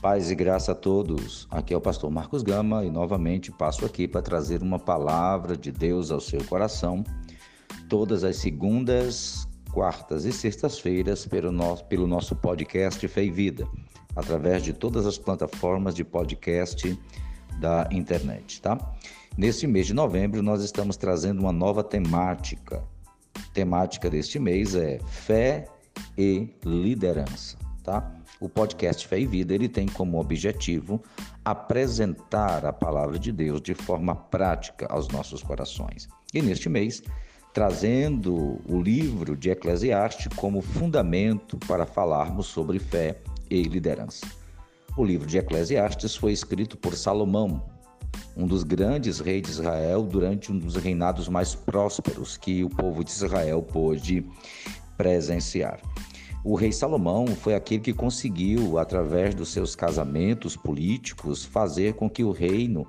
Paz e graça a todos. Aqui é o pastor Marcos Gama e novamente passo aqui para trazer uma palavra de Deus ao seu coração, todas as segundas, quartas e sextas-feiras pelo nosso, pelo nosso podcast Fé e Vida, através de todas as plataformas de podcast da internet, tá? Neste mês de novembro nós estamos trazendo uma nova temática. A temática deste mês é fé e liderança, tá? O podcast Fé e Vida ele tem como objetivo apresentar a palavra de Deus de forma prática aos nossos corações. E neste mês, trazendo o livro de Eclesiastes como fundamento para falarmos sobre fé e liderança. O livro de Eclesiastes foi escrito por Salomão, um dos grandes reis de Israel durante um dos reinados mais prósperos que o povo de Israel pôde presenciar. O rei Salomão foi aquele que conseguiu, através dos seus casamentos políticos, fazer com que o reino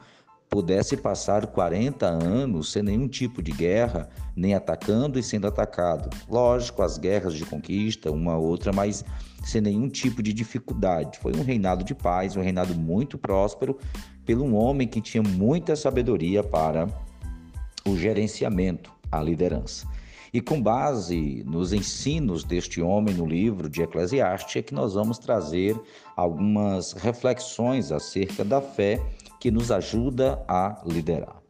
pudesse passar 40 anos sem nenhum tipo de guerra, nem atacando e sendo atacado. Lógico, as guerras de conquista, uma outra, mas sem nenhum tipo de dificuldade. Foi um reinado de paz, um reinado muito próspero, pelo um homem que tinha muita sabedoria para o gerenciamento, a liderança. E com base nos ensinos deste homem no livro de Eclesiastes, é que nós vamos trazer algumas reflexões acerca da fé que nos ajuda a liderar.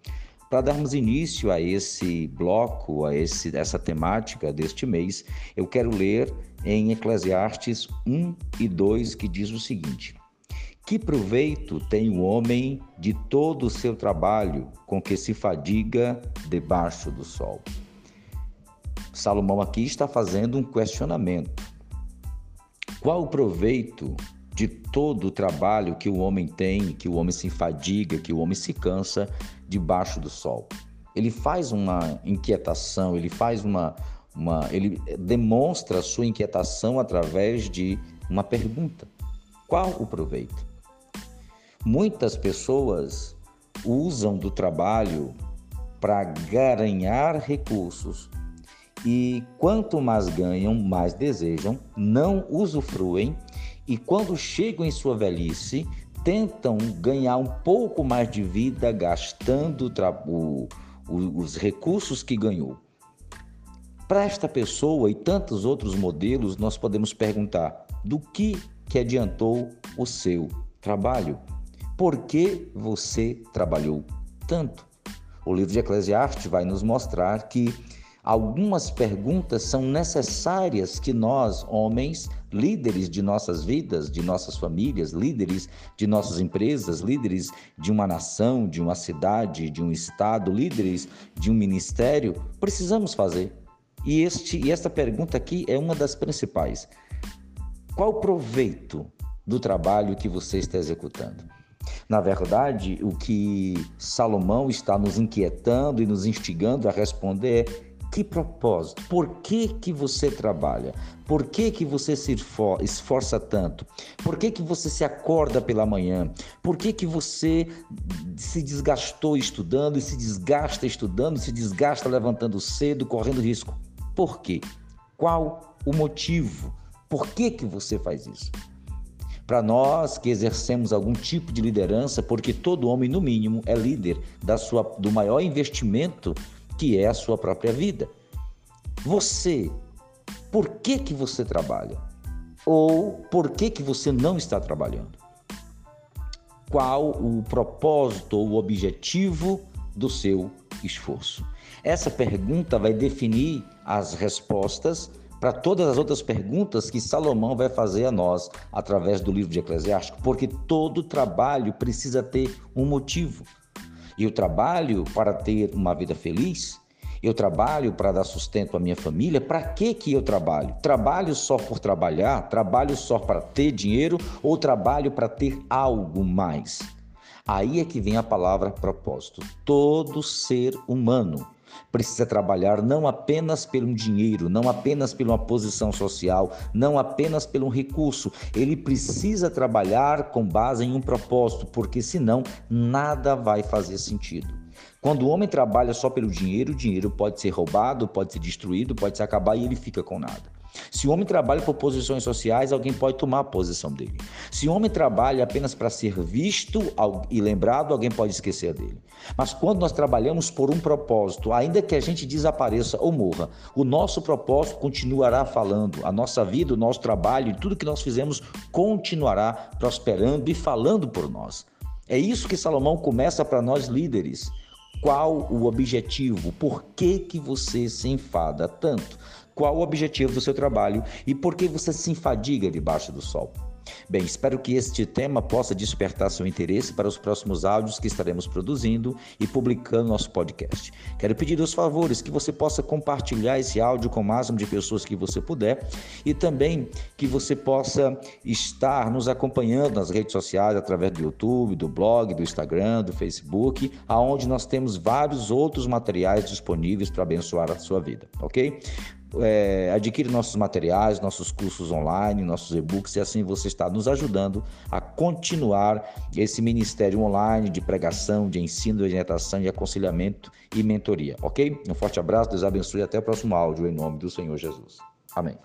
Para darmos início a esse bloco, a esse, essa temática deste mês, eu quero ler em Eclesiastes 1 e 2, que diz o seguinte: Que proveito tem o homem de todo o seu trabalho com que se fadiga debaixo do sol? Salomão aqui está fazendo um questionamento. Qual o proveito de todo o trabalho que o homem tem, que o homem se fadiga, que o homem se cansa debaixo do sol? Ele faz uma inquietação, ele faz uma, uma ele demonstra a sua inquietação através de uma pergunta: qual o proveito? Muitas pessoas usam do trabalho para ganhar recursos, e quanto mais ganham, mais desejam, não usufruem e quando chegam em sua velhice, tentam ganhar um pouco mais de vida gastando o, os recursos que ganhou. Para esta pessoa e tantos outros modelos, nós podemos perguntar: do que que adiantou o seu trabalho? Por que você trabalhou tanto? O livro de Eclesiastes vai nos mostrar que Algumas perguntas são necessárias que nós, homens, líderes de nossas vidas, de nossas famílias, líderes de nossas empresas, líderes de uma nação, de uma cidade, de um estado, líderes de um ministério, precisamos fazer. E, este, e esta pergunta aqui é uma das principais. Qual o proveito do trabalho que você está executando? Na verdade, o que Salomão está nos inquietando e nos instigando a responder é que propósito? Por que, que você trabalha? Por que, que você se esforça tanto? Por que, que você se acorda pela manhã? Por que, que você se desgastou estudando e se desgasta estudando, se desgasta levantando cedo, correndo risco? Por quê? Qual o motivo? Por que, que você faz isso? Para nós que exercemos algum tipo de liderança, porque todo homem, no mínimo, é líder da sua, do maior investimento que é a sua própria vida. Você, por que que você trabalha? Ou por que que você não está trabalhando? Qual o propósito ou o objetivo do seu esforço? Essa pergunta vai definir as respostas para todas as outras perguntas que Salomão vai fazer a nós através do livro de Eclesiástico, porque todo trabalho precisa ter um motivo. E o trabalho para ter uma vida feliz, eu trabalho para dar sustento à minha família, para que que eu trabalho? Trabalho só por trabalhar? Trabalho só para ter dinheiro ou trabalho para ter algo mais? Aí é que vem a palavra propósito. Todo ser humano precisa trabalhar não apenas pelo dinheiro, não apenas pela posição social, não apenas pelo recurso. Ele precisa trabalhar com base em um propósito, porque senão nada vai fazer sentido. Quando o homem trabalha só pelo dinheiro, o dinheiro pode ser roubado, pode ser destruído, pode se acabar e ele fica com nada. Se o homem trabalha por posições sociais, alguém pode tomar a posição dele. Se o homem trabalha apenas para ser visto e lembrado, alguém pode esquecer dele. Mas quando nós trabalhamos por um propósito, ainda que a gente desapareça ou morra, o nosso propósito continuará falando, a nossa vida, o nosso trabalho e tudo que nós fizemos continuará prosperando e falando por nós. É isso que Salomão começa para nós líderes. Qual o objetivo? Por que, que você se enfada tanto? Qual o objetivo do seu trabalho e por que você se enfadiga debaixo do sol? Bem, espero que este tema possa despertar seu interesse para os próximos áudios que estaremos produzindo e publicando no nosso podcast. Quero pedir os favores que você possa compartilhar esse áudio com o máximo de pessoas que você puder e também que você possa estar nos acompanhando nas redes sociais através do YouTube, do blog, do Instagram, do Facebook, aonde nós temos vários outros materiais disponíveis para abençoar a sua vida, ok? É, adquire nossos materiais, nossos cursos online, nossos e-books, e assim você está nos ajudando a continuar esse ministério online de pregação, de ensino, de orientação, de aconselhamento e mentoria, ok? Um forte abraço, Deus abençoe e até o próximo áudio, em nome do Senhor Jesus. Amém.